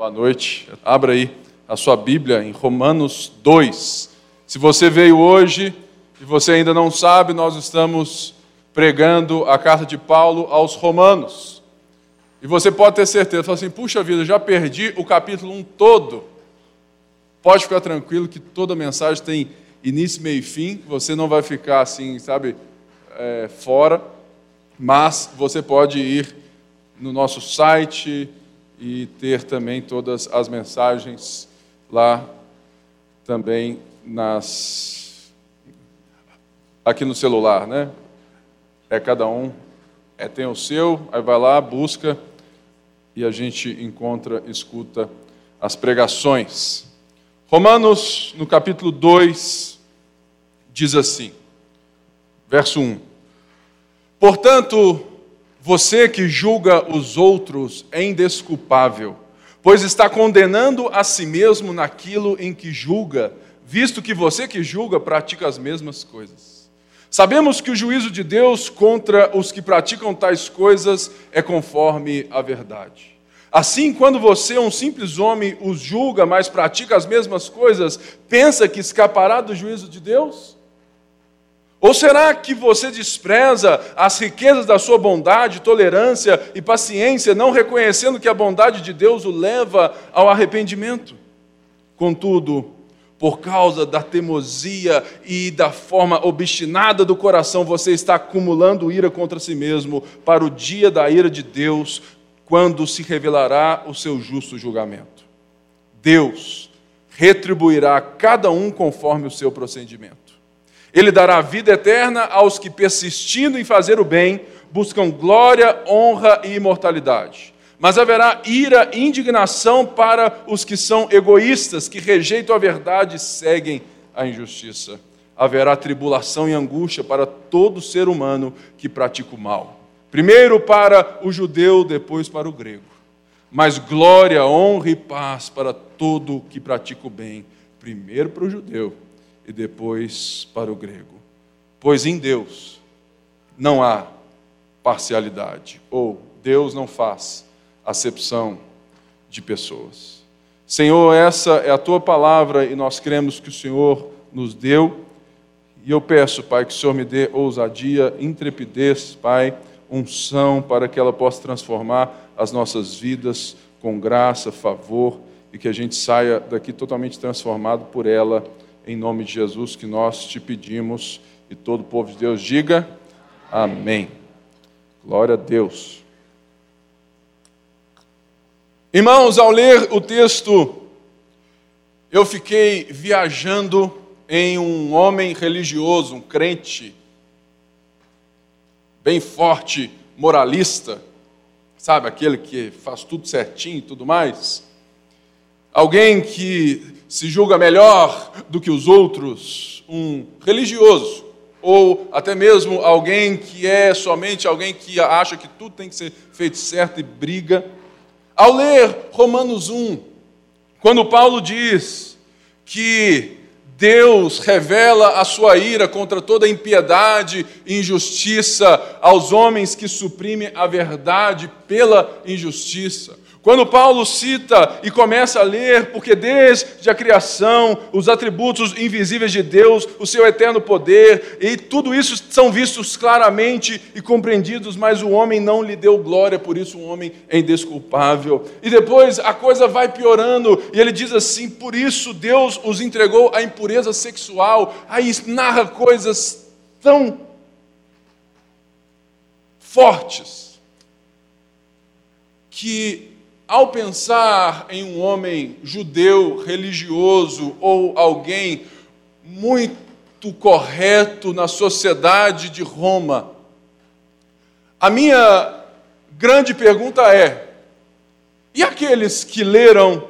Boa noite. Abra aí a sua Bíblia em Romanos 2. Se você veio hoje e você ainda não sabe, nós estamos pregando a carta de Paulo aos Romanos. E você pode ter certeza, fala assim: puxa vida, já perdi o capítulo 1 todo. Pode ficar tranquilo que toda mensagem tem início, meio e fim. Você não vai ficar assim, sabe, é, fora. Mas você pode ir no nosso site e ter também todas as mensagens lá também nas aqui no celular, né? É cada um é tem o seu, aí vai lá, busca e a gente encontra, escuta as pregações. Romanos, no capítulo 2, diz assim, verso 1: Portanto, você que julga os outros é indesculpável, pois está condenando a si mesmo naquilo em que julga, visto que você que julga pratica as mesmas coisas. Sabemos que o juízo de Deus contra os que praticam tais coisas é conforme a verdade. Assim, quando você, um simples homem, os julga, mas pratica as mesmas coisas, pensa que escapará do juízo de Deus? Ou será que você despreza as riquezas da sua bondade, tolerância e paciência, não reconhecendo que a bondade de Deus o leva ao arrependimento? Contudo, por causa da teimosia e da forma obstinada do coração, você está acumulando ira contra si mesmo para o dia da ira de Deus, quando se revelará o seu justo julgamento. Deus retribuirá a cada um conforme o seu procedimento. Ele dará vida eterna aos que, persistindo em fazer o bem, buscam glória, honra e imortalidade. Mas haverá ira e indignação para os que são egoístas, que rejeitam a verdade e seguem a injustiça. Haverá tribulação e angústia para todo ser humano que pratica o mal. Primeiro para o judeu, depois para o grego. Mas glória, honra e paz para todo que pratica o bem. Primeiro para o judeu e depois para o grego. Pois em Deus não há parcialidade, ou Deus não faz acepção de pessoas. Senhor, essa é a tua palavra e nós cremos que o Senhor nos deu. E eu peço, Pai, que o Senhor me dê ousadia, intrepidez, Pai, unção para que ela possa transformar as nossas vidas com graça, favor e que a gente saia daqui totalmente transformado por ela em nome de Jesus que nós te pedimos e todo o povo de Deus diga amém. Glória a Deus. Irmãos, ao ler o texto, eu fiquei viajando em um homem religioso, um crente, bem forte, moralista, sabe, aquele que faz tudo certinho e tudo mais. Alguém que se julga melhor do que os outros, um religioso, ou até mesmo alguém que é somente alguém que acha que tudo tem que ser feito certo e briga. Ao ler Romanos 1, quando Paulo diz que Deus revela a sua ira contra toda impiedade e injustiça aos homens que suprimem a verdade pela injustiça. Quando Paulo cita e começa a ler, porque desde a criação, os atributos invisíveis de Deus, o seu eterno poder, e tudo isso são vistos claramente e compreendidos, mas o homem não lhe deu glória, por isso o homem é indesculpável. E depois a coisa vai piorando, e ele diz assim: por isso Deus os entregou à impureza sexual. Aí narra coisas tão fortes que ao pensar em um homem judeu, religioso ou alguém muito correto na sociedade de Roma, a minha grande pergunta é: e aqueles que leram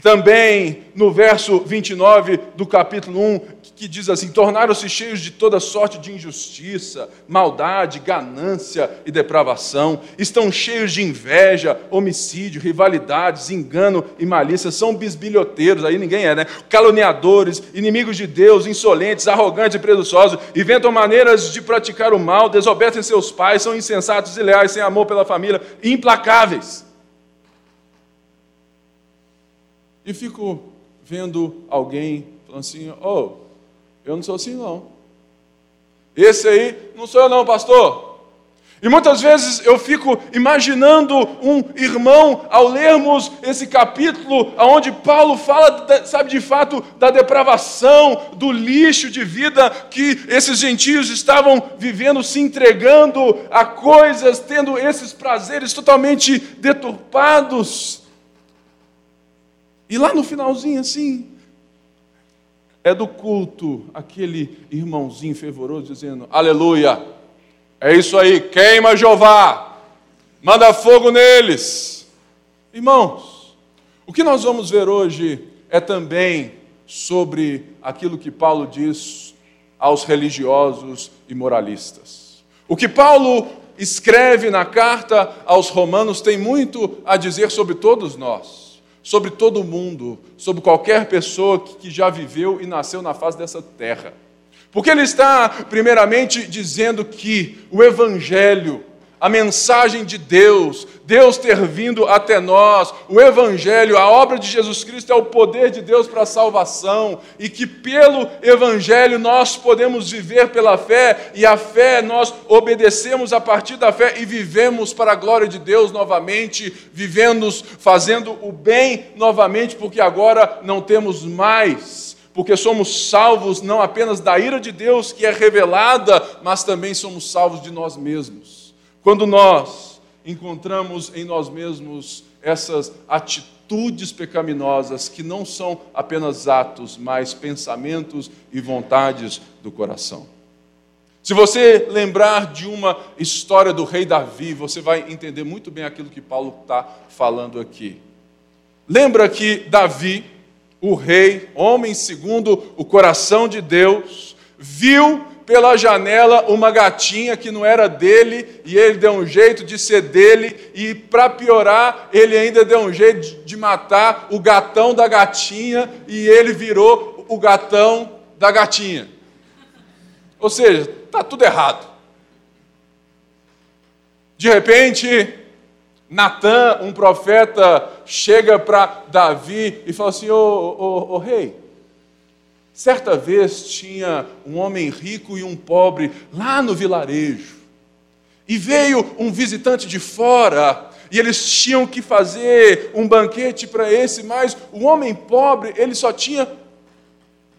também no verso 29 do capítulo 1, que diz assim: Tornaram-se cheios de toda sorte de injustiça, maldade, ganância e depravação, estão cheios de inveja, homicídio, rivalidades, engano e malícia, são bisbilhoteiros, aí ninguém é, né? Caluniadores, inimigos de Deus, insolentes, arrogantes e presunçosos, inventam maneiras de praticar o mal, desobedecem seus pais, são insensatos e leais, sem amor pela família, implacáveis e fico vendo alguém falando assim: Oh, eu não sou assim não. Esse aí não sou eu não, pastor. E muitas vezes eu fico imaginando um irmão ao lermos esse capítulo, onde Paulo fala, sabe, de fato, da depravação, do lixo de vida que esses gentios estavam vivendo, se entregando a coisas, tendo esses prazeres totalmente deturpados. E lá no finalzinho, assim, é do culto, aquele irmãozinho fervoroso dizendo: Aleluia! É isso aí, queima Jeová, manda fogo neles. Irmãos, o que nós vamos ver hoje é também sobre aquilo que Paulo diz aos religiosos e moralistas. O que Paulo escreve na carta aos Romanos tem muito a dizer sobre todos nós, sobre todo mundo, sobre qualquer pessoa que já viveu e nasceu na face dessa terra. Porque ele está, primeiramente, dizendo que o Evangelho, a mensagem de Deus, Deus ter vindo até nós, o Evangelho, a obra de Jesus Cristo é o poder de Deus para a salvação, e que pelo Evangelho nós podemos viver pela fé, e a fé nós obedecemos a partir da fé e vivemos para a glória de Deus novamente, vivemos fazendo o bem novamente, porque agora não temos mais porque somos salvos não apenas da ira de Deus que é revelada, mas também somos salvos de nós mesmos. Quando nós encontramos em nós mesmos essas atitudes pecaminosas que não são apenas atos, mas pensamentos e vontades do coração. Se você lembrar de uma história do rei Davi, você vai entender muito bem aquilo que Paulo está falando aqui. Lembra que Davi, o rei, homem segundo o coração de Deus, viu pela janela uma gatinha que não era dele e ele deu um jeito de ser dele e para piorar, ele ainda deu um jeito de matar o gatão da gatinha e ele virou o gatão da gatinha. Ou seja, tá tudo errado. De repente, Natan, um profeta, chega para Davi e fala assim: Ô, ô, ô, rei, certa vez tinha um homem rico e um pobre lá no vilarejo, e veio um visitante de fora, e eles tinham que fazer um banquete para esse, mas o homem pobre, ele só tinha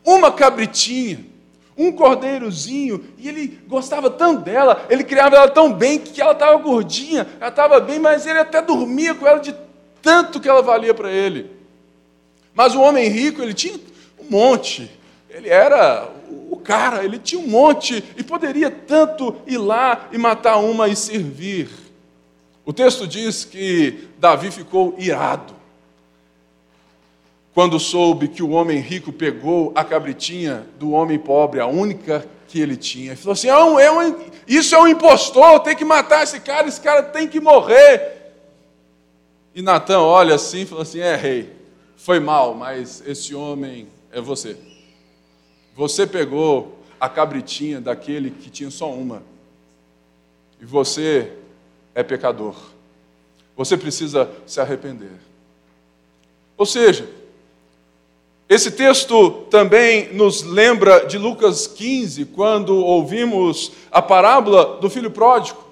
uma cabritinha um cordeirozinho, e ele gostava tanto dela, ele criava ela tão bem que ela estava gordinha, ela estava bem, mas ele até dormia com ela de tanto que ela valia para ele. Mas o homem rico, ele tinha um monte, ele era o cara, ele tinha um monte e poderia tanto ir lá e matar uma e servir. O texto diz que Davi ficou irado quando soube que o homem rico pegou a cabritinha do homem pobre, a única que ele tinha, ele falou assim: é um, é um, Isso é um impostor, tem que matar esse cara, esse cara tem que morrer. E Natan olha assim e fala assim: É, rei, foi mal, mas esse homem é você. Você pegou a cabritinha daquele que tinha só uma, e você é pecador. Você precisa se arrepender. Ou seja, esse texto também nos lembra de Lucas 15, quando ouvimos a parábola do filho pródigo,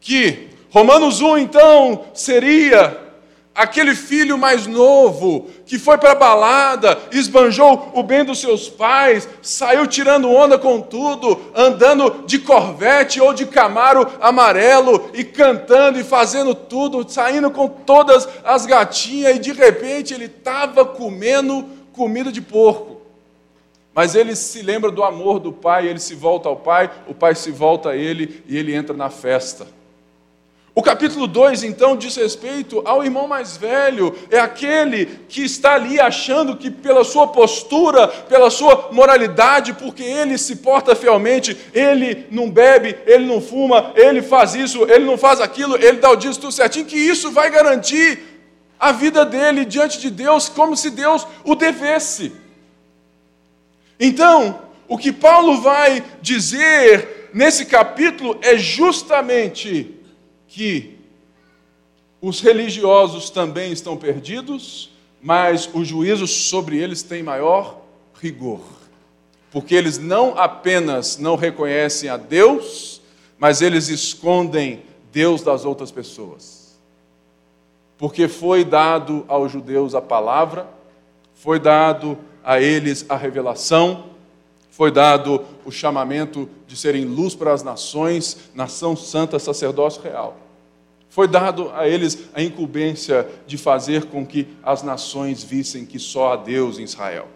que Romanos 1 então seria aquele filho mais novo que foi para a balada, esbanjou o bem dos seus pais, saiu tirando onda com tudo, andando de corvette ou de camaro amarelo e cantando e fazendo tudo, saindo com todas as gatinhas e de repente ele estava comendo comida de porco. Mas ele se lembra do amor do pai, ele se volta ao pai, o pai se volta a ele e ele entra na festa. O capítulo 2, então, diz respeito ao irmão mais velho, é aquele que está ali achando que, pela sua postura, pela sua moralidade, porque ele se porta fielmente, ele não bebe, ele não fuma, ele faz isso, ele não faz aquilo, ele dá o dízimo tudo certinho, que isso vai garantir a vida dele diante de Deus como se Deus o devesse. Então, o que Paulo vai dizer nesse capítulo é justamente que os religiosos também estão perdidos, mas o juízo sobre eles tem maior rigor. Porque eles não apenas não reconhecem a Deus, mas eles escondem Deus das outras pessoas. Porque foi dado aos judeus a palavra, foi dado a eles a revelação, foi dado o chamamento de serem luz para as nações, nação santa, sacerdócio real. Foi dado a eles a incumbência de fazer com que as nações vissem que só há Deus em Israel.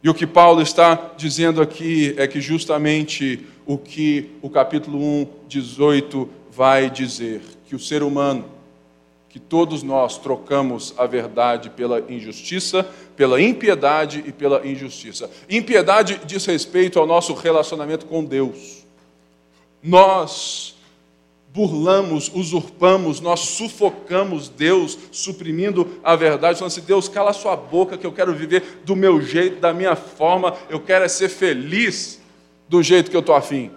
E o que Paulo está dizendo aqui é que justamente o que o capítulo 1, 18 vai dizer, que o ser humano, que todos nós trocamos a verdade pela injustiça, pela impiedade e pela injustiça. Impiedade diz respeito ao nosso relacionamento com Deus. Nós burlamos, usurpamos, nós sufocamos Deus, suprimindo a verdade, falando assim: Deus, cala sua boca, que eu quero viver do meu jeito, da minha forma, eu quero é ser feliz do jeito que eu estou afim.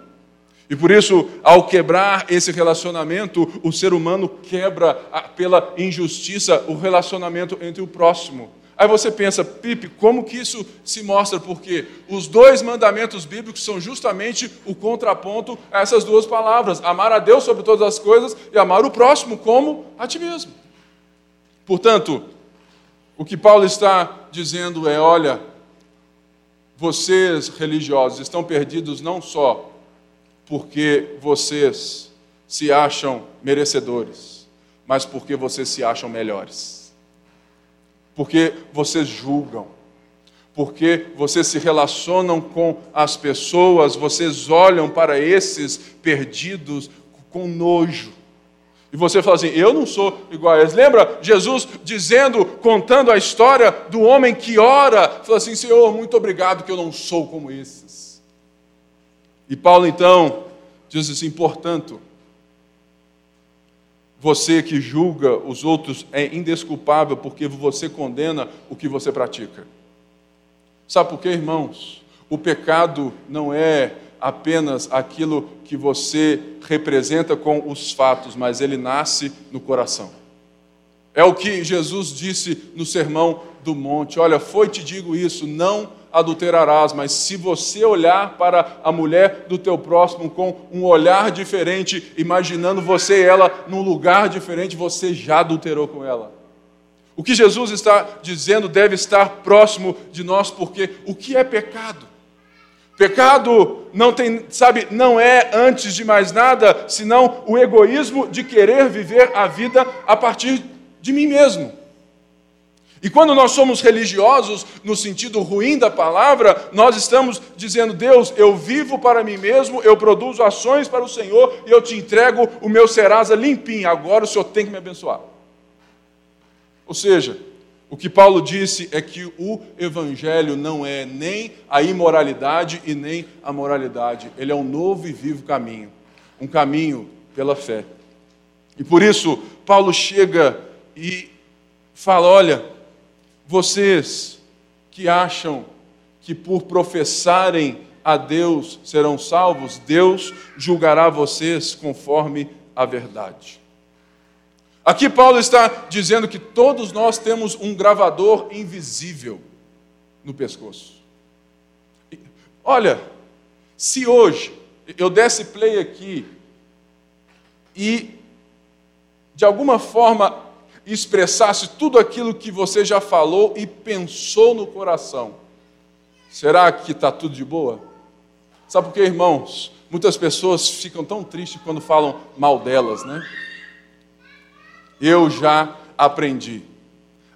E por isso, ao quebrar esse relacionamento, o ser humano quebra pela injustiça o relacionamento entre o próximo. Aí você pensa, Pipe, como que isso se mostra? Porque os dois mandamentos bíblicos são justamente o contraponto a essas duas palavras: amar a Deus sobre todas as coisas e amar o próximo como a ti mesmo. Portanto, o que Paulo está dizendo é: olha, vocês religiosos estão perdidos não só porque vocês se acham merecedores, mas porque vocês se acham melhores porque vocês julgam, porque vocês se relacionam com as pessoas, vocês olham para esses perdidos com nojo. E você fala assim: eu não sou igual a eles. Lembra Jesus dizendo, contando a história do homem que ora, fala assim: Senhor, muito obrigado que eu não sou como esses. E Paulo então diz assim: portanto, você que julga os outros é indesculpável porque você condena o que você pratica. Sabe por quê, irmãos? O pecado não é apenas aquilo que você representa com os fatos, mas ele nasce no coração. É o que Jesus disse no Sermão do Monte: Olha, foi te digo isso, não adulterarás, mas se você olhar para a mulher do teu próximo com um olhar diferente, imaginando você e ela num lugar diferente, você já adulterou com ela. O que Jesus está dizendo deve estar próximo de nós, porque o que é pecado? Pecado não tem, sabe, não é antes de mais nada, senão o egoísmo de querer viver a vida a partir de mim mesmo. E quando nós somos religiosos, no sentido ruim da palavra, nós estamos dizendo: Deus, eu vivo para mim mesmo, eu produzo ações para o Senhor e eu te entrego o meu serasa limpinho, agora o Senhor tem que me abençoar. Ou seja, o que Paulo disse é que o Evangelho não é nem a imoralidade e nem a moralidade, ele é um novo e vivo caminho um caminho pela fé. E por isso, Paulo chega e fala: olha vocês que acham que por professarem a Deus serão salvos, Deus julgará vocês conforme a verdade. Aqui Paulo está dizendo que todos nós temos um gravador invisível no pescoço. Olha, se hoje eu desse play aqui e de alguma forma expressasse tudo aquilo que você já falou e pensou no coração, será que está tudo de boa? Sabe por quê, irmãos? Muitas pessoas ficam tão tristes quando falam mal delas, né? Eu já aprendi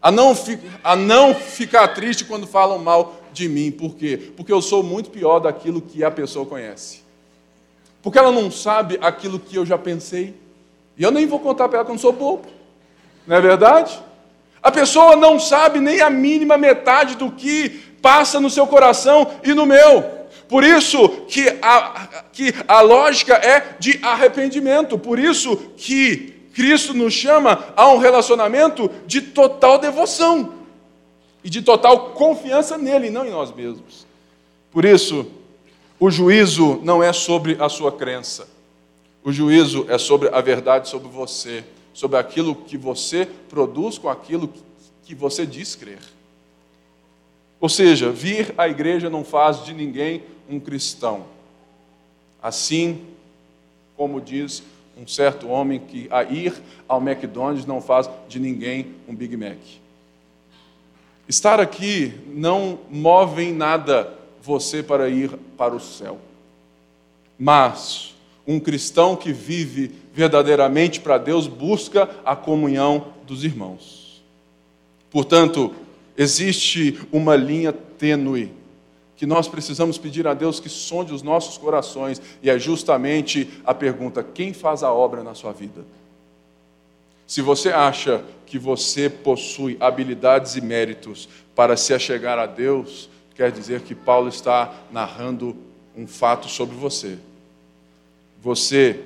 a não, a não ficar triste quando falam mal de mim. Por quê? Porque eu sou muito pior daquilo que a pessoa conhece. Porque ela não sabe aquilo que eu já pensei. E eu nem vou contar para ela que eu não sou bobo. Não é verdade? A pessoa não sabe nem a mínima metade do que passa no seu coração e no meu. Por isso que a, que a lógica é de arrependimento. Por isso que Cristo nos chama a um relacionamento de total devoção e de total confiança nele, não em nós mesmos. Por isso, o juízo não é sobre a sua crença. O juízo é sobre a verdade sobre você sobre aquilo que você produz com aquilo que você diz crer. Ou seja, vir à igreja não faz de ninguém um cristão. Assim como diz um certo homem que a ir ao McDonald's não faz de ninguém um Big Mac. Estar aqui não move em nada você para ir para o céu. Mas um cristão que vive verdadeiramente para Deus busca a comunhão dos irmãos. Portanto, existe uma linha tênue que nós precisamos pedir a Deus que sonde os nossos corações, e é justamente a pergunta: quem faz a obra na sua vida? Se você acha que você possui habilidades e méritos para se achegar a Deus, quer dizer que Paulo está narrando um fato sobre você. Você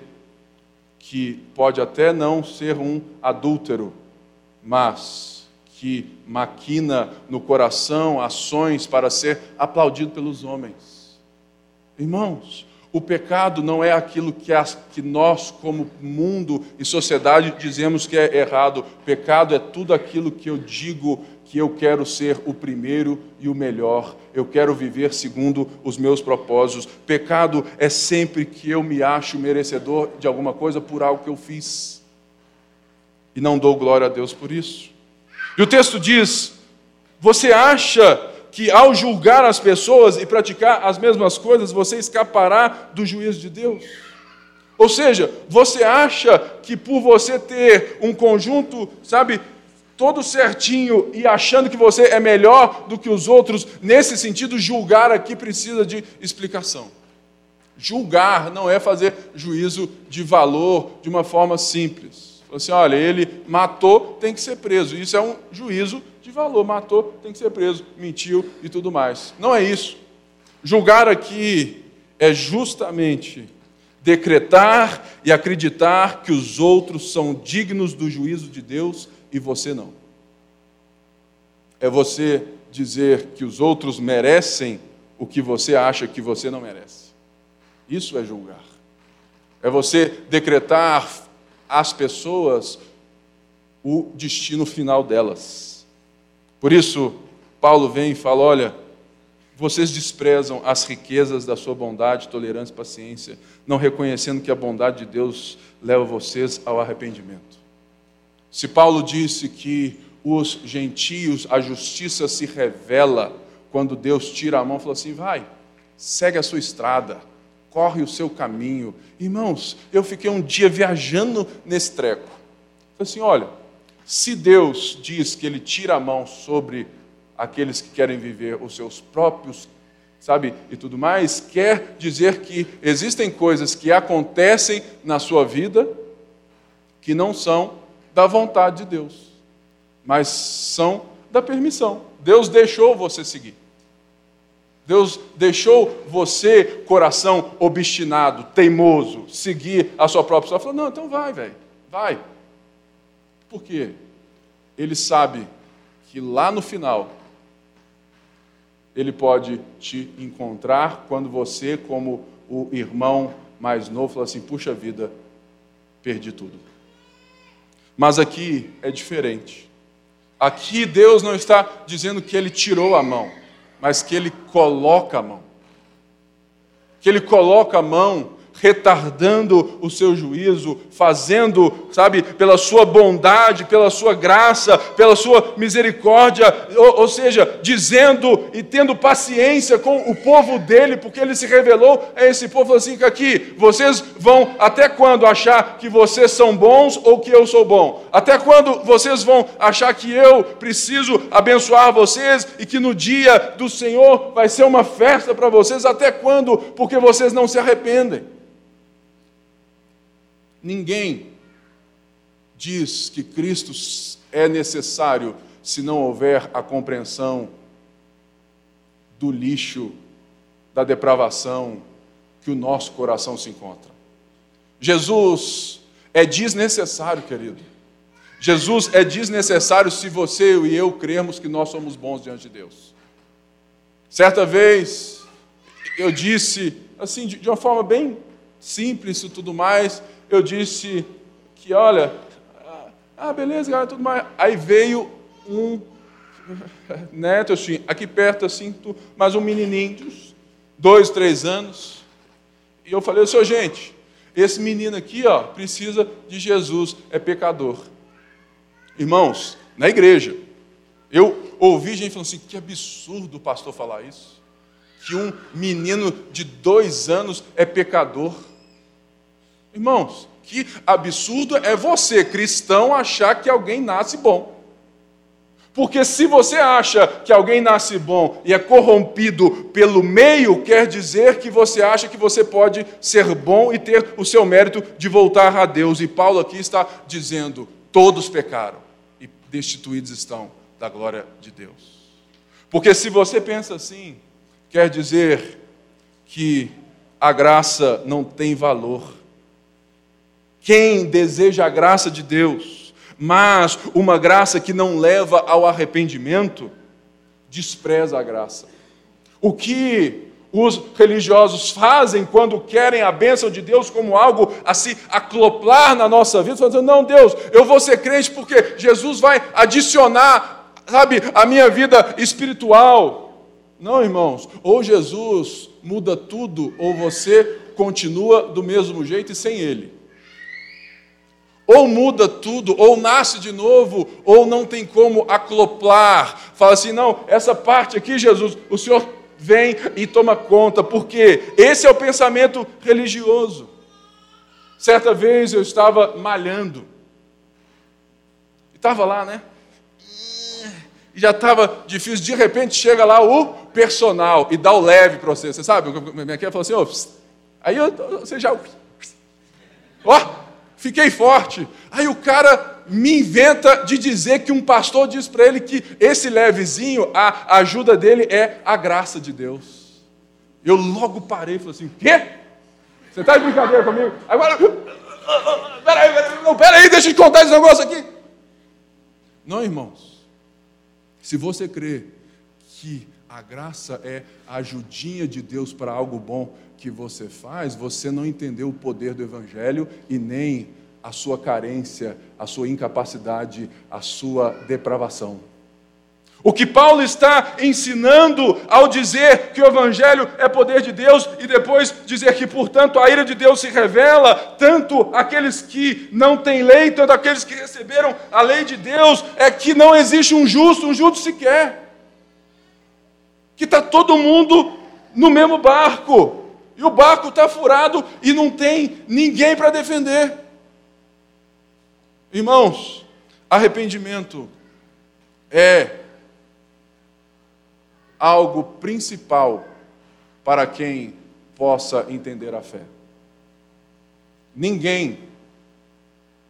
que pode até não ser um adúltero, mas que maquina no coração ações para ser aplaudido pelos homens. Irmãos, o pecado não é aquilo que, as, que nós, como mundo e sociedade, dizemos que é errado. Pecado é tudo aquilo que eu digo que eu quero ser o primeiro e o melhor, eu quero viver segundo os meus propósitos. Pecado é sempre que eu me acho merecedor de alguma coisa por algo que eu fiz e não dou glória a Deus por isso. E o texto diz: você acha que ao julgar as pessoas e praticar as mesmas coisas, você escapará do juízo de Deus? Ou seja, você acha que por você ter um conjunto, sabe, todo certinho e achando que você é melhor do que os outros, nesse sentido, julgar aqui precisa de explicação. Julgar não é fazer juízo de valor de uma forma simples. Assim, olha, ele matou, tem que ser preso. Isso é um juízo de valor. Matou, tem que ser preso. Mentiu e tudo mais. Não é isso. Julgar aqui é justamente decretar e acreditar que os outros são dignos do juízo de Deus e você não. É você dizer que os outros merecem o que você acha que você não merece. Isso é julgar. É você decretar às pessoas o destino final delas. Por isso, Paulo vem e fala: olha, vocês desprezam as riquezas da sua bondade, tolerância e paciência, não reconhecendo que a bondade de Deus leva vocês ao arrependimento. Se Paulo disse que os gentios, a justiça se revela quando Deus tira a mão, falou assim: vai, segue a sua estrada, corre o seu caminho. Irmãos, eu fiquei um dia viajando nesse treco. Falei assim: olha, se Deus diz que Ele tira a mão sobre aqueles que querem viver os seus próprios, sabe, e tudo mais, quer dizer que existem coisas que acontecem na sua vida que não são da vontade de Deus, mas são da permissão. Deus deixou você seguir. Deus deixou você, coração obstinado, teimoso, seguir a sua própria história. Falou: não, então vai, velho, vai. Por quê? Ele sabe que lá no final, ele pode te encontrar quando você, como o irmão mais novo, fala assim: puxa vida, perdi tudo. Mas aqui é diferente. Aqui Deus não está dizendo que ele tirou a mão, mas que ele coloca a mão. Que ele coloca a mão retardando o seu juízo, fazendo, sabe, pela sua bondade, pela sua graça, pela sua misericórdia, ou, ou, seja, dizendo e tendo paciência com o povo dele, porque ele se revelou a esse povo assim aqui, vocês vão até quando achar que vocês são bons ou que eu sou bom? Até quando vocês vão achar que eu preciso abençoar vocês e que no dia do Senhor vai ser uma festa para vocês? Até quando? Porque vocês não se arrependem. Ninguém diz que Cristo é necessário se não houver a compreensão do lixo, da depravação que o nosso coração se encontra. Jesus é desnecessário, querido. Jesus é desnecessário se você e eu crermos que nós somos bons diante de Deus. Certa vez, eu disse, assim, de uma forma bem simples e tudo mais, eu disse que, olha, ah, beleza, galera, tudo mais. Aí veio um neto, assim, aqui perto, assim, mais um menininho, dois, três anos. E eu falei, senhor, gente, esse menino aqui, ó, precisa de Jesus, é pecador. Irmãos, na igreja, eu ouvi gente falando assim, que absurdo o pastor falar isso. Que um menino de dois anos é pecador. Irmãos, que absurdo é você, cristão, achar que alguém nasce bom. Porque se você acha que alguém nasce bom e é corrompido pelo meio, quer dizer que você acha que você pode ser bom e ter o seu mérito de voltar a Deus. E Paulo aqui está dizendo: todos pecaram e destituídos estão da glória de Deus. Porque se você pensa assim, quer dizer que a graça não tem valor. Quem deseja a graça de Deus, mas uma graça que não leva ao arrependimento, despreza a graça. O que os religiosos fazem quando querem a bênção de Deus como algo a se acoplar na nossa vida, falando, não, Deus, eu vou ser crente porque Jesus vai adicionar, sabe, a minha vida espiritual. Não, irmãos, ou Jesus muda tudo, ou você continua do mesmo jeito e sem Ele. Ou muda tudo, ou nasce de novo, ou não tem como acoplar. Fala assim: não, essa parte aqui, Jesus, o Senhor vem e toma conta, porque esse é o pensamento religioso. Certa vez eu estava malhando, estava lá, né? E já estava difícil, de repente chega lá o personal e dá o leve para você. Você sabe? Minha quer falou assim: oh, aí eu, você já. Ó, oh, fiquei forte. Aí o cara me inventa de dizer que um pastor diz para ele que esse levezinho, a ajuda dele é a graça de Deus. Eu logo parei e falei assim: quê? Você está de brincadeira comigo? Agora, peraí, peraí, não, peraí, deixa eu te contar esse negócio aqui. Não, irmãos. Se você crê que a graça é a ajudinha de Deus para algo bom que você faz, você não entendeu o poder do Evangelho e nem a sua carência, a sua incapacidade, a sua depravação. O que Paulo está ensinando ao dizer que o Evangelho é poder de Deus e depois dizer que, portanto, a ira de Deus se revela tanto aqueles que não têm lei, tanto aqueles que receberam a lei de Deus, é que não existe um justo, um justo sequer que está todo mundo no mesmo barco. E o barco está furado e não tem ninguém para defender. Irmãos, arrependimento é algo principal para quem possa entender a fé. Ninguém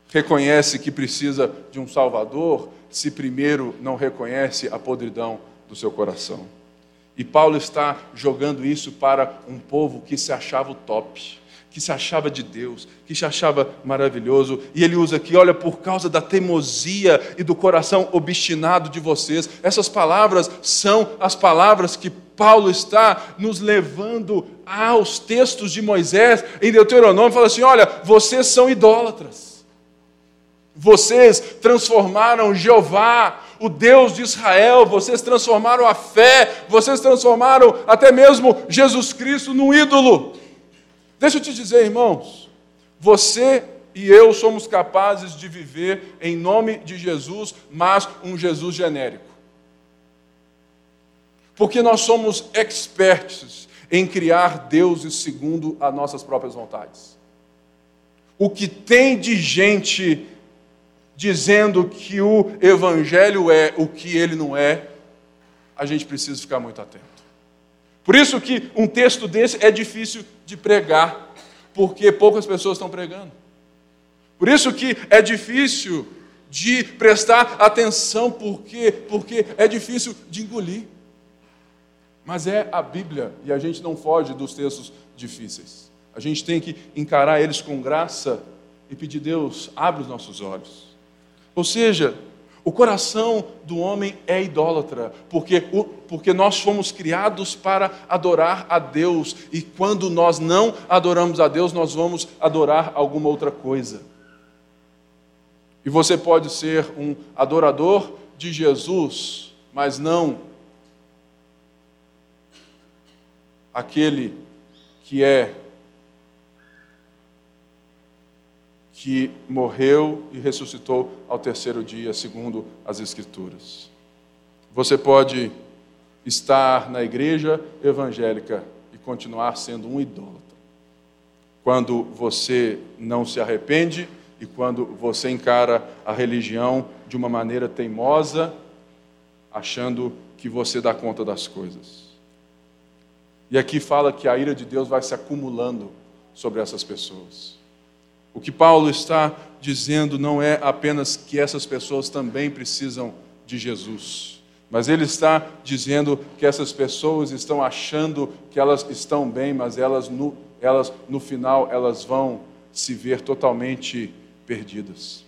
reconhece que precisa de um Salvador se primeiro não reconhece a podridão do seu coração. E Paulo está jogando isso para um povo que se achava o top, que se achava de Deus, que se achava maravilhoso. E ele usa aqui, olha, por causa da teimosia e do coração obstinado de vocês. Essas palavras são as palavras que Paulo está nos levando aos textos de Moisés em Deuteronômio, fala assim: olha, vocês são idólatras. Vocês transformaram Jeová o Deus de Israel, vocês transformaram a fé, vocês transformaram até mesmo Jesus Cristo num ídolo. Deixa eu te dizer, irmãos, você e eu somos capazes de viver em nome de Jesus, mas um Jesus genérico. Porque nós somos expertos em criar deuses segundo as nossas próprias vontades. O que tem de gente dizendo que o Evangelho é o que ele não é, a gente precisa ficar muito atento. Por isso que um texto desse é difícil de pregar, porque poucas pessoas estão pregando. Por isso que é difícil de prestar atenção, porque, porque é difícil de engolir. Mas é a Bíblia e a gente não foge dos textos difíceis. A gente tem que encarar eles com graça e pedir, Deus, abre os nossos olhos. Ou seja, o coração do homem é idólatra, porque, porque nós fomos criados para adorar a Deus, e quando nós não adoramos a Deus, nós vamos adorar alguma outra coisa. E você pode ser um adorador de Jesus, mas não aquele que é que morreu e ressuscitou ao terceiro dia, segundo as Escrituras. Você pode estar na igreja evangélica e continuar sendo um idólatra. Quando você não se arrepende e quando você encara a religião de uma maneira teimosa, achando que você dá conta das coisas. E aqui fala que a ira de Deus vai se acumulando sobre essas pessoas. O que Paulo está dizendo não é apenas que essas pessoas também precisam de Jesus, mas ele está dizendo que essas pessoas estão achando que elas estão bem, mas elas no, elas, no final elas vão se ver totalmente perdidas.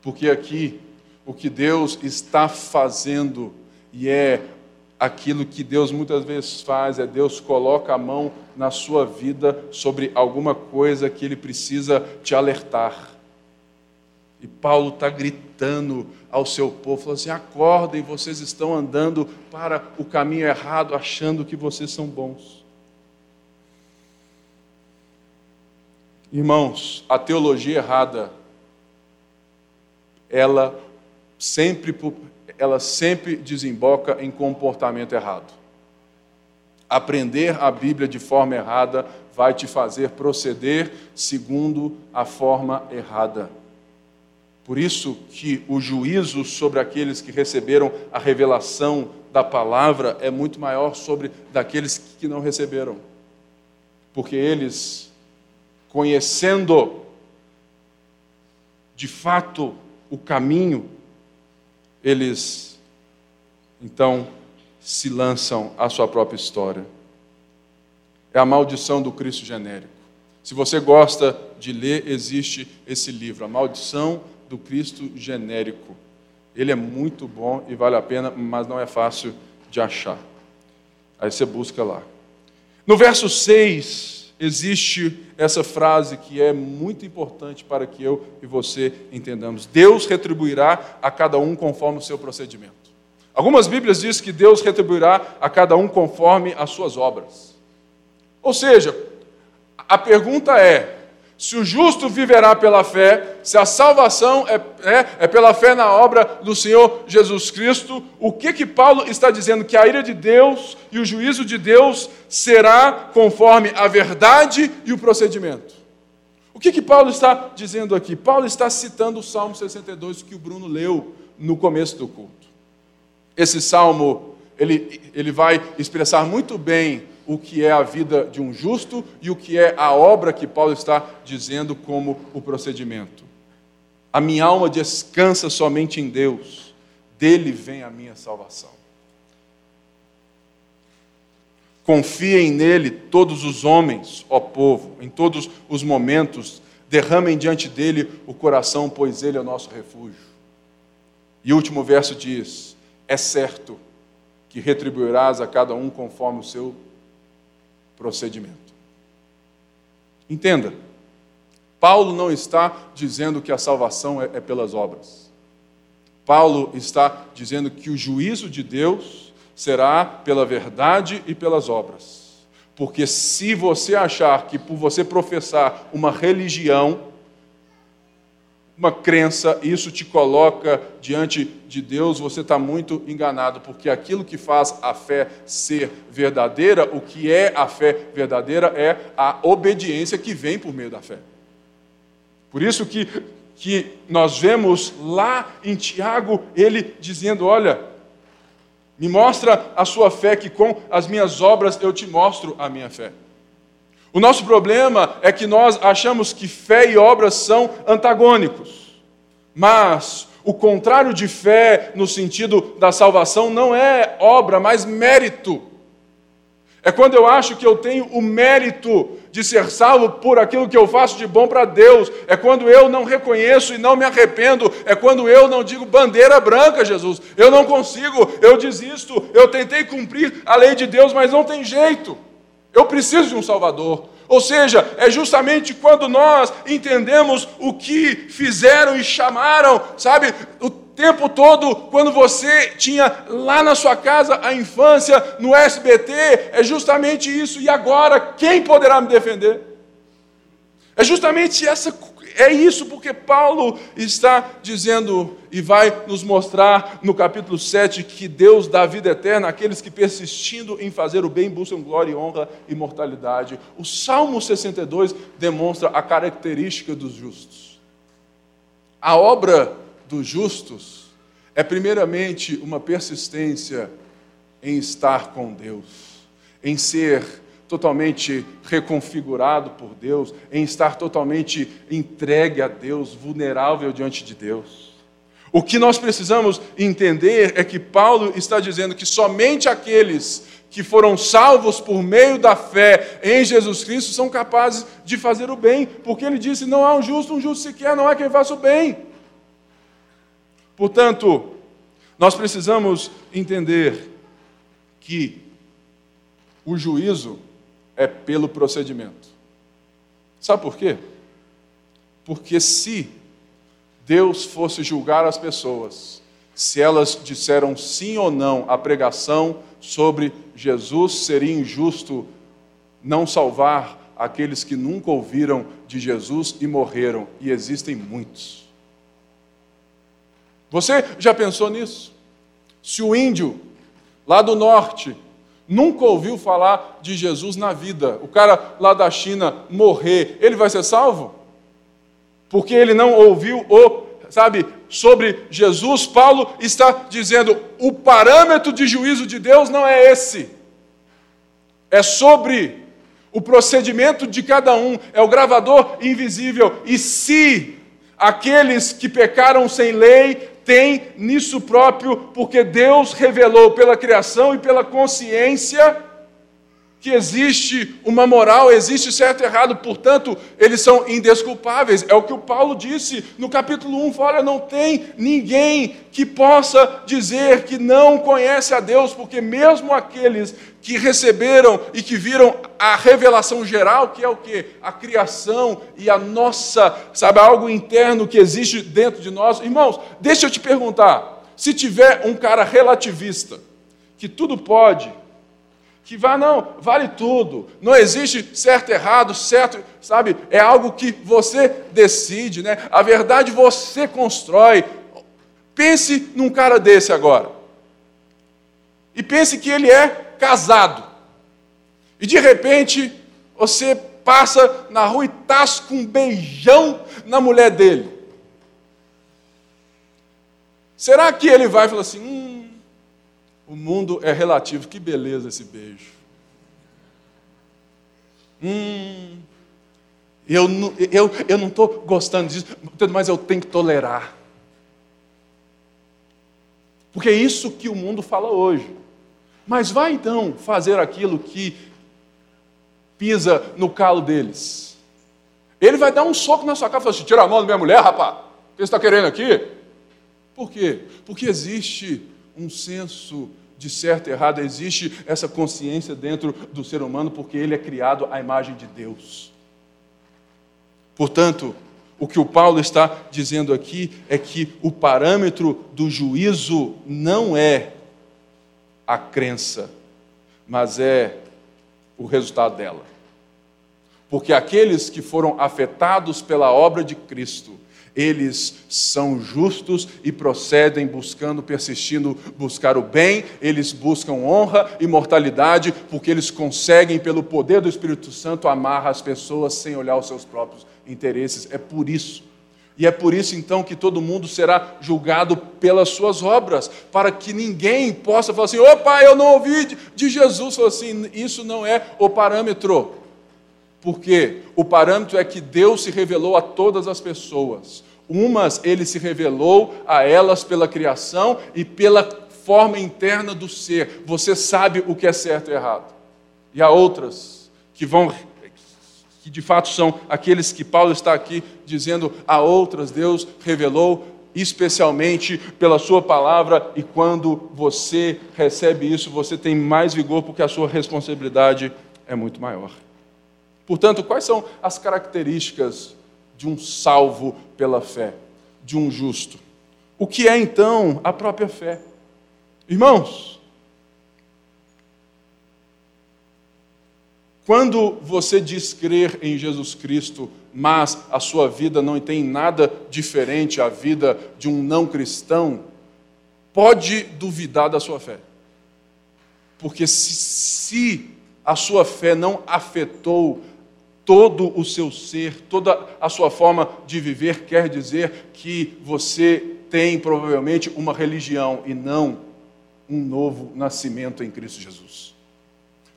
Porque aqui o que Deus está fazendo e é aquilo que Deus muitas vezes faz é Deus coloca a mão na sua vida sobre alguma coisa que Ele precisa te alertar. E Paulo está gritando ao seu povo, falando assim: acordem, vocês estão andando para o caminho errado, achando que vocês são bons. Irmãos, a teologia errada, ela sempre ela sempre desemboca em comportamento errado. Aprender a Bíblia de forma errada vai te fazer proceder segundo a forma errada. Por isso que o juízo sobre aqueles que receberam a revelação da palavra é muito maior sobre daqueles que não receberam. Porque eles, conhecendo de fato o caminho, eles então se lançam à sua própria história. É a maldição do Cristo genérico. Se você gosta de ler, existe esse livro, A Maldição do Cristo Genérico. Ele é muito bom e vale a pena, mas não é fácil de achar. Aí você busca lá. No verso 6, existe essa frase que é muito importante para que eu e você entendamos: Deus retribuirá a cada um conforme o seu procedimento. Algumas Bíblias dizem que Deus retribuirá a cada um conforme as suas obras. Ou seja, a pergunta é: se o justo viverá pela fé, se a salvação é, é, é, pela fé na obra do Senhor Jesus Cristo, o que que Paulo está dizendo? Que a ira de Deus e o juízo de Deus será conforme a verdade e o procedimento. O que que Paulo está dizendo aqui? Paulo está citando o Salmo 62 que o Bruno leu no começo do culto. Esse salmo, ele, ele vai expressar muito bem o que é a vida de um justo e o que é a obra que Paulo está dizendo como o procedimento. A minha alma descansa somente em Deus, dele vem a minha salvação. Confiem nele todos os homens, ó povo, em todos os momentos, derramem diante dele o coração, pois ele é o nosso refúgio. E o último verso diz: É certo que retribuirás a cada um conforme o seu procedimento. Entenda, Paulo não está dizendo que a salvação é, é pelas obras. Paulo está dizendo que o juízo de Deus será pela verdade e pelas obras. Porque se você achar que por você professar uma religião, uma crença, isso te coloca diante de Deus, você está muito enganado, porque aquilo que faz a fé ser verdadeira, o que é a fé verdadeira é a obediência que vem por meio da fé. Por isso que, que nós vemos lá em Tiago ele dizendo: Olha, me mostra a sua fé, que com as minhas obras eu te mostro a minha fé. O nosso problema é que nós achamos que fé e obras são antagônicos. Mas o contrário de fé, no sentido da salvação, não é obra, mas mérito. É quando eu acho que eu tenho o mérito de ser salvo por aquilo que eu faço de bom para Deus. É quando eu não reconheço e não me arrependo. É quando eu não digo bandeira branca, Jesus. Eu não consigo, eu desisto. Eu tentei cumprir a lei de Deus, mas não tem jeito. Eu preciso de um Salvador. Ou seja, é justamente quando nós entendemos o que fizeram e chamaram, sabe, o tempo todo, quando você tinha lá na sua casa a infância, no SBT, é justamente isso. E agora, quem poderá me defender? É justamente essa é isso porque Paulo está dizendo e vai nos mostrar no capítulo 7 que Deus dá vida eterna àqueles que persistindo em fazer o bem buscam glória, honra e imortalidade. O Salmo 62 demonstra a característica dos justos. A obra dos justos é primeiramente uma persistência em estar com Deus, em ser totalmente reconfigurado por Deus, em estar totalmente entregue a Deus, vulnerável diante de Deus. O que nós precisamos entender é que Paulo está dizendo que somente aqueles que foram salvos por meio da fé em Jesus Cristo são capazes de fazer o bem, porque ele disse: não há um justo, um justo sequer, não há quem faça o bem. Portanto, nós precisamos entender que o juízo é pelo procedimento. Sabe por quê? Porque se Deus fosse julgar as pessoas, se elas disseram sim ou não à pregação sobre Jesus, seria injusto não salvar aqueles que nunca ouviram de Jesus e morreram, e existem muitos. Você já pensou nisso? Se o índio lá do norte nunca ouviu falar de Jesus na vida, o cara lá da China morrer, ele vai ser salvo? Porque ele não ouviu o, sabe, sobre Jesus, Paulo está dizendo: o parâmetro de juízo de Deus não é esse. É sobre o procedimento de cada um, é o gravador invisível. E se aqueles que pecaram sem lei tem nisso próprio, porque Deus revelou pela criação e pela consciência que existe uma moral, existe certo e errado, portanto, eles são indesculpáveis. É o que o Paulo disse no capítulo 1, fala, não tem ninguém que possa dizer que não conhece a Deus, porque mesmo aqueles que receberam e que viram a revelação geral, que é o que? A criação e a nossa, sabe, algo interno que existe dentro de nós. Irmãos, deixa eu te perguntar, se tiver um cara relativista, que tudo pode, que vá, não, vale tudo. Não existe certo, errado, certo, sabe? É algo que você decide, né? A verdade você constrói. Pense num cara desse agora. E pense que ele é casado. E de repente, você passa na rua e tasca um beijão na mulher dele. Será que ele vai falar assim: hum, o mundo é relativo. Que beleza esse beijo. Hum, eu, eu, eu não estou gostando disso, mas eu tenho que tolerar. Porque é isso que o mundo fala hoje. Mas vai então fazer aquilo que pisa no calo deles. Ele vai dar um soco na sua cara e falar assim: tira a mão da minha mulher, rapaz. O que você está querendo aqui? Por quê? Porque existe um senso de certo e errado, existe essa consciência dentro do ser humano porque ele é criado à imagem de Deus. Portanto, o que o Paulo está dizendo aqui é que o parâmetro do juízo não é a crença, mas é o resultado dela. Porque aqueles que foram afetados pela obra de Cristo, eles são justos e procedem buscando, persistindo, buscar o bem, eles buscam honra e mortalidade, porque eles conseguem, pelo poder do Espírito Santo, amar as pessoas sem olhar os seus próprios interesses. É por isso. E é por isso então que todo mundo será julgado pelas suas obras, para que ninguém possa falar assim: opa, eu não ouvi de Jesus. Falou assim: isso não é o parâmetro. Porque o parâmetro é que Deus se revelou a todas as pessoas. Umas ele se revelou a elas pela criação e pela forma interna do ser. Você sabe o que é certo e errado. E há outras que vão que de fato são aqueles que Paulo está aqui dizendo a outras Deus revelou especialmente pela sua palavra e quando você recebe isso, você tem mais vigor porque a sua responsabilidade é muito maior. Portanto, quais são as características de um salvo pela fé, de um justo? O que é então a própria fé? Irmãos, quando você diz crer em Jesus Cristo, mas a sua vida não tem nada diferente à vida de um não cristão, pode duvidar da sua fé. Porque se, se a sua fé não afetou todo o seu ser, toda a sua forma de viver, quer dizer que você tem provavelmente uma religião e não um novo nascimento em Cristo Jesus.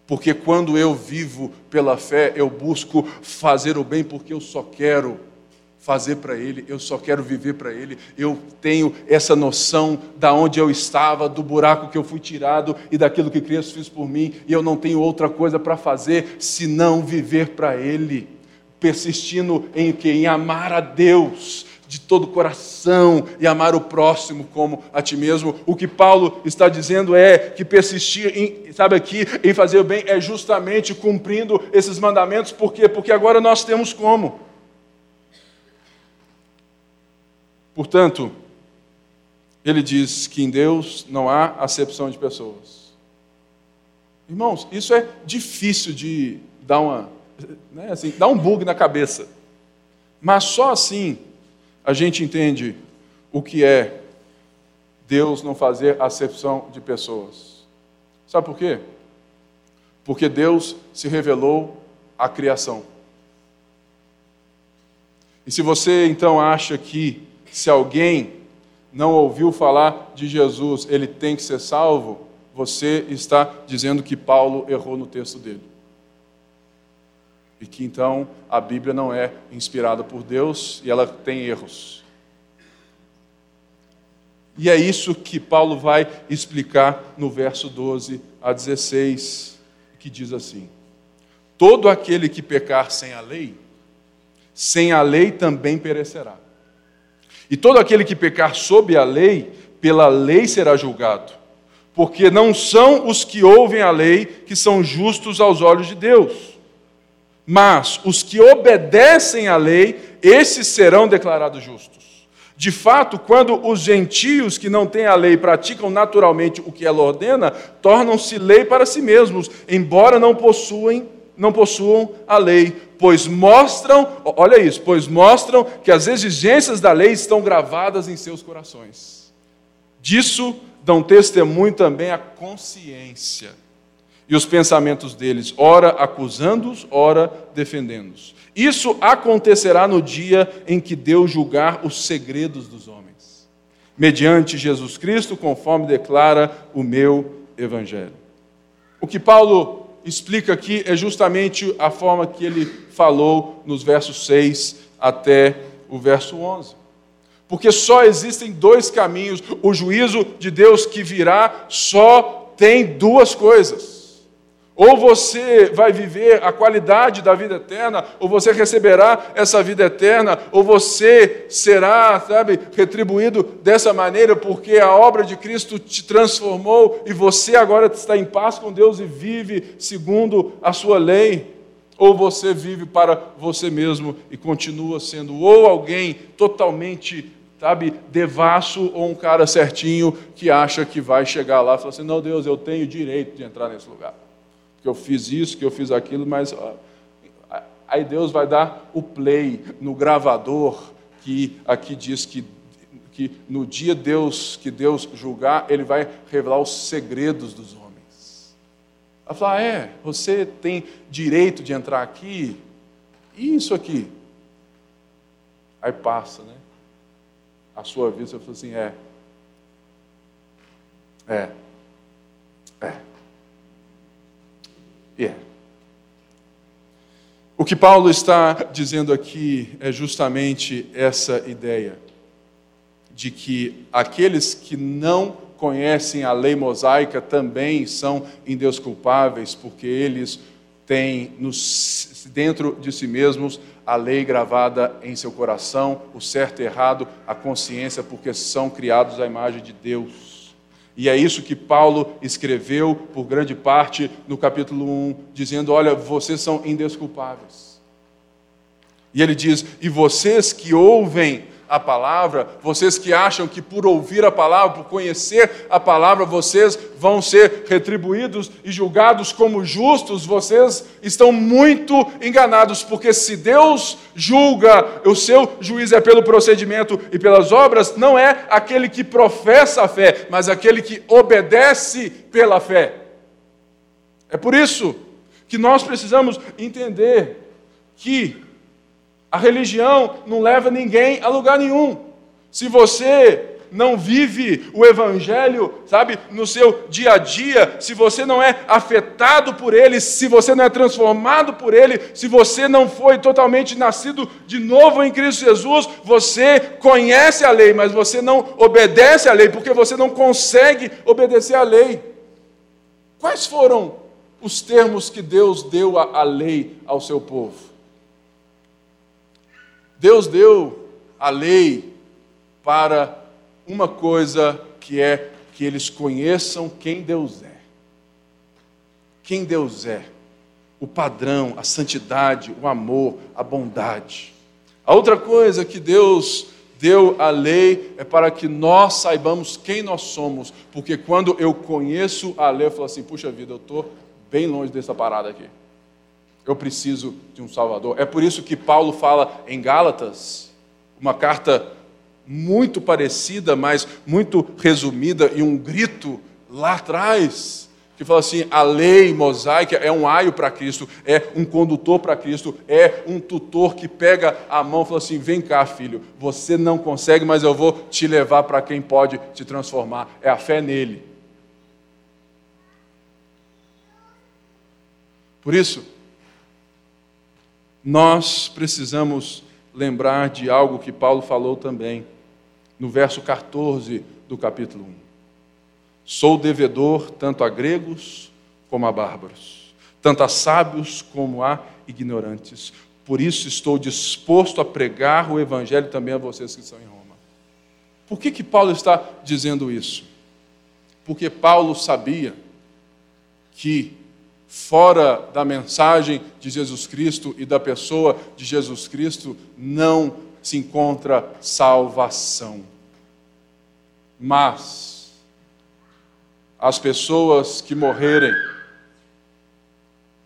Porque quando eu vivo pela fé, eu busco fazer o bem porque eu só quero fazer para Ele, eu só quero viver para Ele. Eu tenho essa noção da onde eu estava, do buraco que eu fui tirado e daquilo que Cristo fez por mim, e eu não tenho outra coisa para fazer senão viver para Ele, persistindo em que em amar a Deus de todo o coração e amar o próximo como a ti mesmo. O que Paulo está dizendo é que persistir em, sabe aqui, em fazer o bem é justamente cumprindo esses mandamentos, por quê? Porque agora nós temos como Portanto, ele diz que em Deus não há acepção de pessoas. Irmãos, isso é difícil de dar uma, né, assim, dar um bug na cabeça. Mas só assim a gente entende o que é Deus não fazer acepção de pessoas. Sabe por quê? Porque Deus se revelou à criação. E se você então acha que se alguém não ouviu falar de Jesus, ele tem que ser salvo, você está dizendo que Paulo errou no texto dele. E que então a Bíblia não é inspirada por Deus e ela tem erros. E é isso que Paulo vai explicar no verso 12 a 16, que diz assim: Todo aquele que pecar sem a lei, sem a lei também perecerá. E todo aquele que pecar sob a lei, pela lei será julgado. Porque não são os que ouvem a lei que são justos aos olhos de Deus, mas os que obedecem à lei, esses serão declarados justos. De fato, quando os gentios que não têm a lei praticam naturalmente o que ela ordena, tornam-se lei para si mesmos, embora não possuem não possuam a lei, pois mostram, olha isso, pois mostram que as exigências da lei estão gravadas em seus corações. Disso dão testemunho também a consciência e os pensamentos deles, ora acusando-os, ora defendendo-os. Isso acontecerá no dia em que Deus julgar os segredos dos homens, mediante Jesus Cristo, conforme declara o meu evangelho. O que Paulo explica aqui é justamente a forma que ele falou nos versos 6 até o verso 11. Porque só existem dois caminhos, o juízo de Deus que virá só tem duas coisas. Ou você vai viver a qualidade da vida eterna, ou você receberá essa vida eterna, ou você será, sabe, retribuído dessa maneira, porque a obra de Cristo te transformou e você agora está em paz com Deus e vive segundo a sua lei. Ou você vive para você mesmo e continua sendo ou alguém totalmente sabe, devasso ou um cara certinho que acha que vai chegar lá e fala assim: não, Deus, eu tenho direito de entrar nesse lugar que eu fiz isso, que eu fiz aquilo, mas aí Deus vai dar o play no gravador que aqui diz que, que no dia Deus que Deus julgar, Ele vai revelar os segredos dos homens. Vai falar, ah, é, você tem direito de entrar aqui, e isso aqui? Aí passa, né? A sua vida, você fala assim. É. É. É. O que Paulo está dizendo aqui é justamente essa ideia de que aqueles que não conhecem a lei mosaica também são indesculpáveis, porque eles têm nos, dentro de si mesmos a lei gravada em seu coração, o certo e errado, a consciência, porque são criados à imagem de Deus. E é isso que Paulo escreveu por grande parte no capítulo 1, dizendo: Olha, vocês são indesculpáveis. E ele diz: E vocês que ouvem a palavra, vocês que acham que por ouvir a palavra, por conhecer a palavra, vocês vão ser retribuídos e julgados como justos, vocês estão muito enganados, porque se Deus julga, o seu juiz é pelo procedimento e pelas obras, não é aquele que professa a fé, mas aquele que obedece pela fé. É por isso que nós precisamos entender que a religião não leva ninguém a lugar nenhum. Se você não vive o Evangelho, sabe, no seu dia a dia, se você não é afetado por ele, se você não é transformado por ele, se você não foi totalmente nascido de novo em Cristo Jesus, você conhece a lei, mas você não obedece à lei, porque você não consegue obedecer à lei. Quais foram os termos que Deus deu à lei ao seu povo? Deus deu a lei para uma coisa que é que eles conheçam quem Deus é. Quem Deus é. O padrão, a santidade, o amor, a bondade. A outra coisa que Deus deu a lei é para que nós saibamos quem nós somos, porque quando eu conheço a lei, eu falo assim: puxa vida, eu estou bem longe dessa parada aqui. Eu preciso de um Salvador. É por isso que Paulo fala em Gálatas, uma carta muito parecida, mas muito resumida, e um grito lá atrás, que fala assim: a lei mosaica é um aio para Cristo, é um condutor para Cristo, é um tutor que pega a mão e fala assim: vem cá, filho, você não consegue, mas eu vou te levar para quem pode te transformar. É a fé nele. Por isso, nós precisamos lembrar de algo que Paulo falou também, no verso 14 do capítulo 1. Sou devedor tanto a gregos como a bárbaros, tanto a sábios como a ignorantes. Por isso estou disposto a pregar o evangelho também a vocês que estão em Roma. Por que, que Paulo está dizendo isso? Porque Paulo sabia que fora da mensagem de Jesus Cristo e da pessoa de Jesus Cristo, não se encontra salvação. Mas as pessoas que morrerem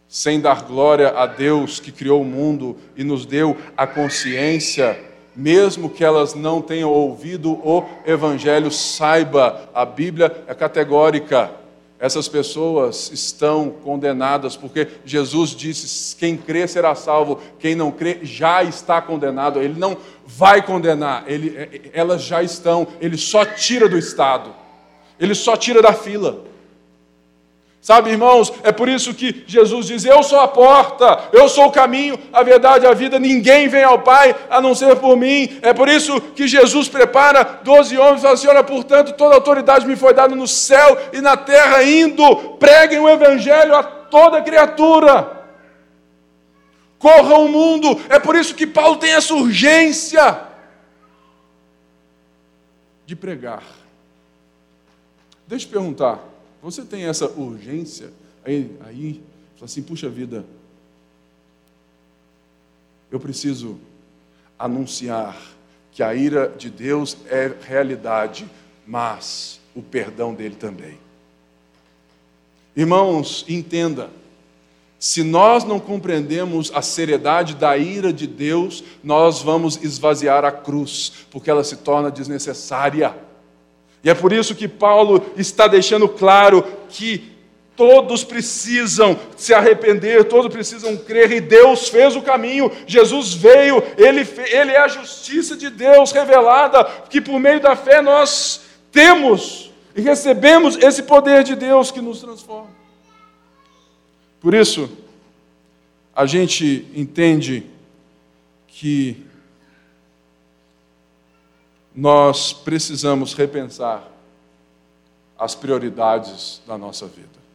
sem dar glória a Deus que criou o mundo e nos deu a consciência, mesmo que elas não tenham ouvido o Evangelho, saiba, a Bíblia é categórica essas pessoas estão condenadas, porque Jesus disse: quem crê será salvo, quem não crê já está condenado. Ele não vai condenar, ele, é, elas já estão, ele só tira do Estado, ele só tira da fila. Sabe, irmãos, é por isso que Jesus diz: Eu sou a porta, eu sou o caminho, a verdade a vida, ninguém vem ao Pai a não ser por mim. É por isso que Jesus prepara doze homens e fala assim: Olha, portanto, toda autoridade me foi dada no céu e na terra, indo, preguem o Evangelho a toda criatura. Corram o mundo, é por isso que Paulo tem essa urgência de pregar. Deixa eu perguntar. Você tem essa urgência aí, aí fala assim, puxa vida, eu preciso anunciar que a ira de Deus é realidade, mas o perdão dele também. Irmãos, entenda, se nós não compreendemos a seriedade da ira de Deus, nós vamos esvaziar a cruz, porque ela se torna desnecessária. E é por isso que Paulo está deixando claro que todos precisam se arrepender, todos precisam crer, e Deus fez o caminho, Jesus veio, ele, ele é a justiça de Deus revelada, que por meio da fé nós temos e recebemos esse poder de Deus que nos transforma. Por isso, a gente entende que nós precisamos repensar as prioridades da nossa vida.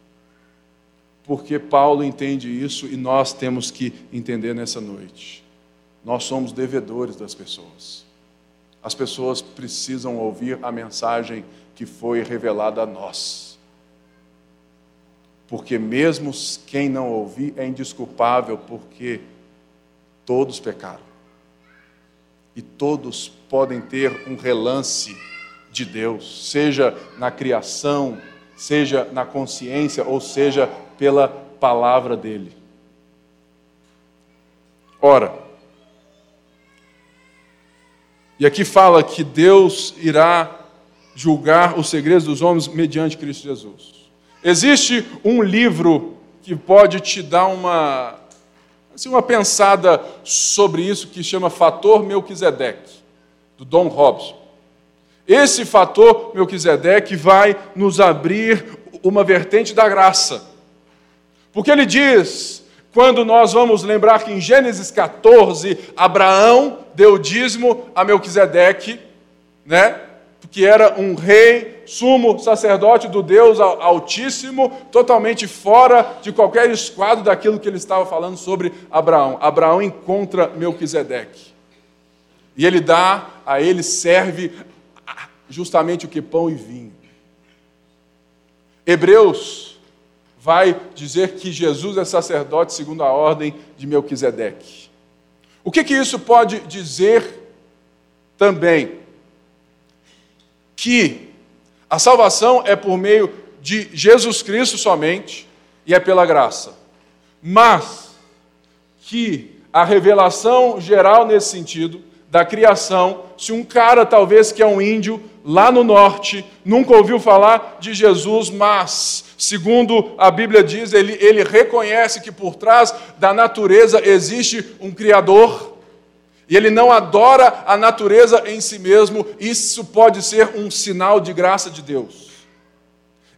Porque Paulo entende isso e nós temos que entender nessa noite. Nós somos devedores das pessoas. As pessoas precisam ouvir a mensagem que foi revelada a nós. Porque mesmo quem não ouvir é indesculpável, porque todos pecaram. E todos podem ter um relance de Deus, seja na criação, seja na consciência, ou seja pela palavra dele. Ora, e aqui fala que Deus irá julgar os segredos dos homens mediante Cristo Jesus. Existe um livro que pode te dar uma, assim, uma pensada sobre isso que chama Fator Melquisedeque, do Don Robson. Esse fator Melquisedeque vai nos abrir uma vertente da graça. Porque ele diz, quando nós vamos lembrar que em Gênesis 14, Abraão deu dízimo a Melquisedeque, né? que era um rei, sumo sacerdote do Deus Altíssimo, totalmente fora de qualquer esquadro daquilo que ele estava falando sobre Abraão. Abraão encontra Melquisedeque. E ele dá, a ele serve justamente o que pão e vinho. Hebreus vai dizer que Jesus é sacerdote segundo a ordem de Melquisedeque. O que, que isso pode dizer também? que a salvação é por meio de Jesus Cristo somente e é pela graça. Mas que a revelação geral nesse sentido da criação, se um cara talvez que é um índio lá no norte, nunca ouviu falar de Jesus, mas, segundo a Bíblia diz, ele, ele reconhece que por trás da natureza existe um Criador, e ele não adora a natureza em si mesmo, isso pode ser um sinal de graça de Deus.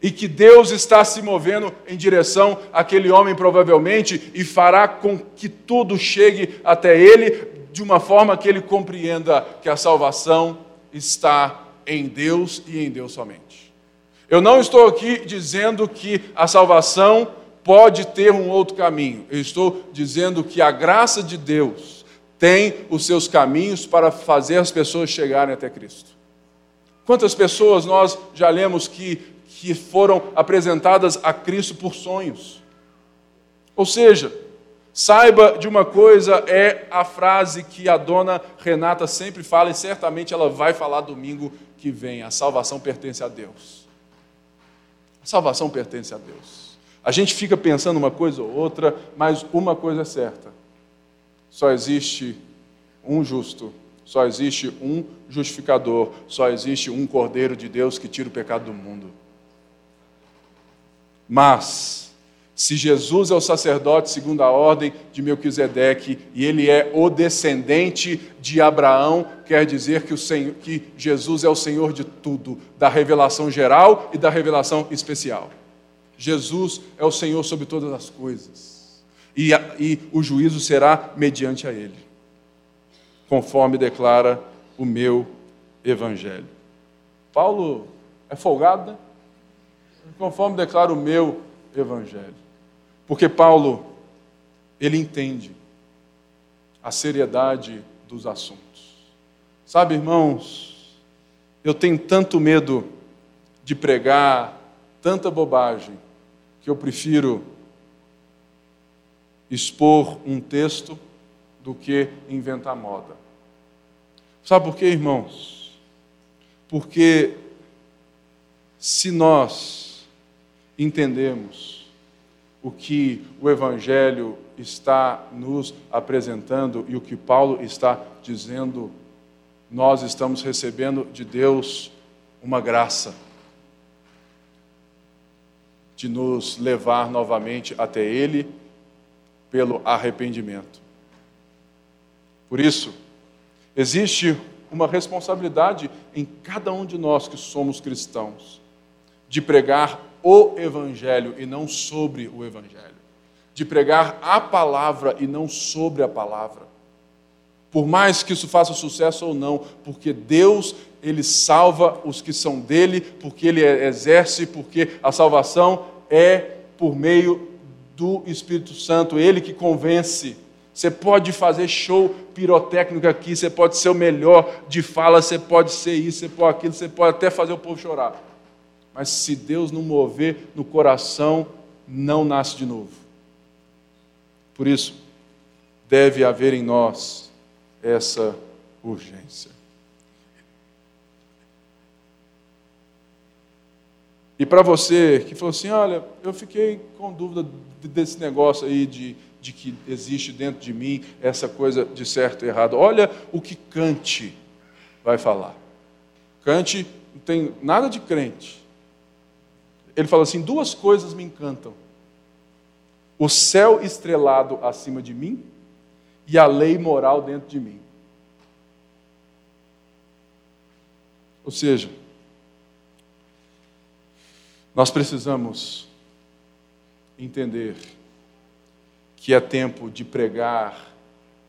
E que Deus está se movendo em direção àquele homem, provavelmente, e fará com que tudo chegue até ele de uma forma que ele compreenda que a salvação está em Deus e em Deus somente. Eu não estou aqui dizendo que a salvação pode ter um outro caminho, eu estou dizendo que a graça de Deus tem os seus caminhos para fazer as pessoas chegarem até Cristo. Quantas pessoas nós já lemos que, que foram apresentadas a Cristo por sonhos? Ou seja, saiba de uma coisa, é a frase que a dona Renata sempre fala e certamente ela vai falar domingo que vem: a salvação pertence a Deus. A salvação pertence a Deus. A gente fica pensando uma coisa ou outra, mas uma coisa é certa só existe um justo, só existe um justificador, só existe um Cordeiro de Deus que tira o pecado do mundo. Mas, se Jesus é o sacerdote segundo a ordem de Melquisedeque e ele é o descendente de Abraão, quer dizer que, o Senhor, que Jesus é o Senhor de tudo, da revelação geral e da revelação especial. Jesus é o Senhor sobre todas as coisas e, e o juízo será mediante a ele, conforme declara o meu evangelho. Paulo é folgado, né? Conforme declara o meu evangelho. Porque Paulo, ele entende a seriedade dos assuntos. Sabe, irmãos, eu tenho tanto medo de pregar tanta bobagem que eu prefiro expor um texto do que inventar moda. Sabe por quê, irmãos? Porque se nós entendemos o que o Evangelho está nos apresentando e o que Paulo está dizendo, nós estamos recebendo de Deus uma graça de nos levar novamente até Ele pelo arrependimento. Por isso, existe uma responsabilidade em cada um de nós que somos cristãos, de pregar o Evangelho e não sobre o Evangelho, de pregar a palavra e não sobre a palavra. Por mais que isso faça sucesso ou não, porque Deus, Ele salva os que são dele, porque Ele exerce, porque a salvação é por meio do Espírito Santo, ele que convence, Você pode fazer show pirotécnico aqui, você pode ser o melhor de fala, você pode ser isso, você pode aquilo, você pode até fazer o povo chorar. Mas se Deus não mover no coração, não nasce de novo. Por isso, deve haver em nós essa urgência. E para você que falou assim: olha, eu fiquei com dúvida desse negócio aí de, de que existe dentro de mim essa coisa de certo e errado. Olha o que Kant vai falar. Kant não tem nada de crente. Ele fala assim: duas coisas me encantam: o céu estrelado acima de mim e a lei moral dentro de mim. Ou seja, nós precisamos entender que é tempo de pregar,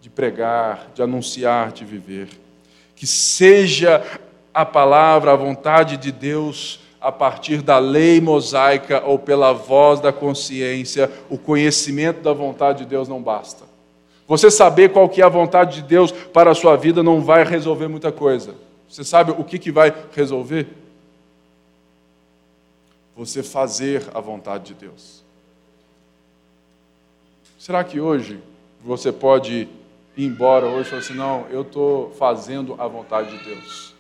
de pregar, de anunciar, de viver. Que seja a palavra, a vontade de Deus a partir da lei mosaica ou pela voz da consciência, o conhecimento da vontade de Deus não basta. Você saber qual que é a vontade de Deus para a sua vida não vai resolver muita coisa. Você sabe o que, que vai resolver? Você fazer a vontade de Deus. Será que hoje você pode ir embora hoje e falar assim, não, eu estou fazendo a vontade de Deus?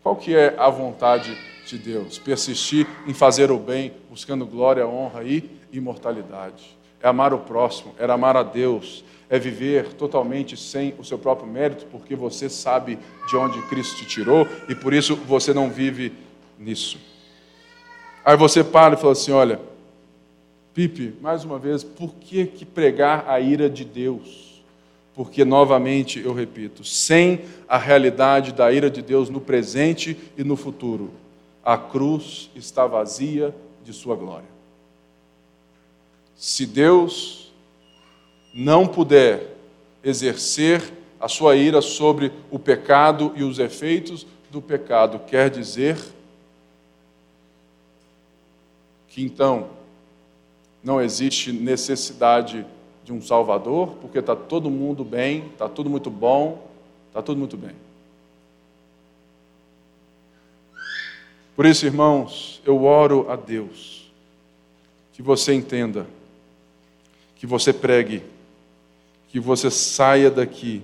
Qual que é a vontade de Deus? Persistir em fazer o bem, buscando glória, honra e imortalidade é amar o próximo, é amar a Deus, é viver totalmente sem o seu próprio mérito, porque você sabe de onde Cristo te tirou e por isso você não vive nisso. Aí você para e fala assim: olha, Pipe, mais uma vez, por que, que pregar a ira de Deus? Porque, novamente, eu repito, sem a realidade da ira de Deus no presente e no futuro, a cruz está vazia de sua glória. Se Deus não puder exercer a sua ira sobre o pecado e os efeitos do pecado, quer dizer que então não existe necessidade de um Salvador, porque está todo mundo bem, está tudo muito bom, está tudo muito bem. Por isso, irmãos, eu oro a Deus que você entenda que você pregue, que você saia daqui,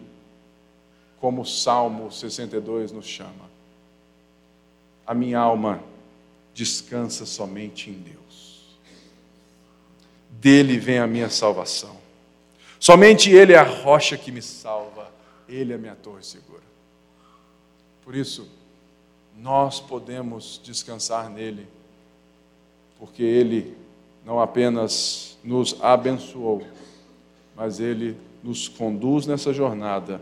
como o Salmo 62 nos chama. A minha alma descansa somente em Deus. Dele vem a minha salvação. Somente Ele é a rocha que me salva, Ele é a minha torre segura. Por isso, nós podemos descansar nele, porque Ele não apenas nos abençoou, mas Ele nos conduz nessa jornada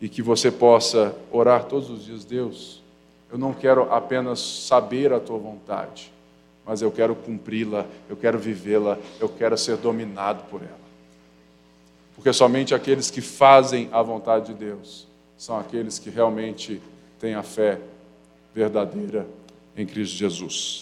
e que você possa orar todos os dias, Deus. Eu não quero apenas saber a tua vontade, mas eu quero cumpri-la, eu quero vivê-la, eu quero ser dominado por ela. Porque somente aqueles que fazem a vontade de Deus são aqueles que realmente têm a fé verdadeira em Cristo Jesus.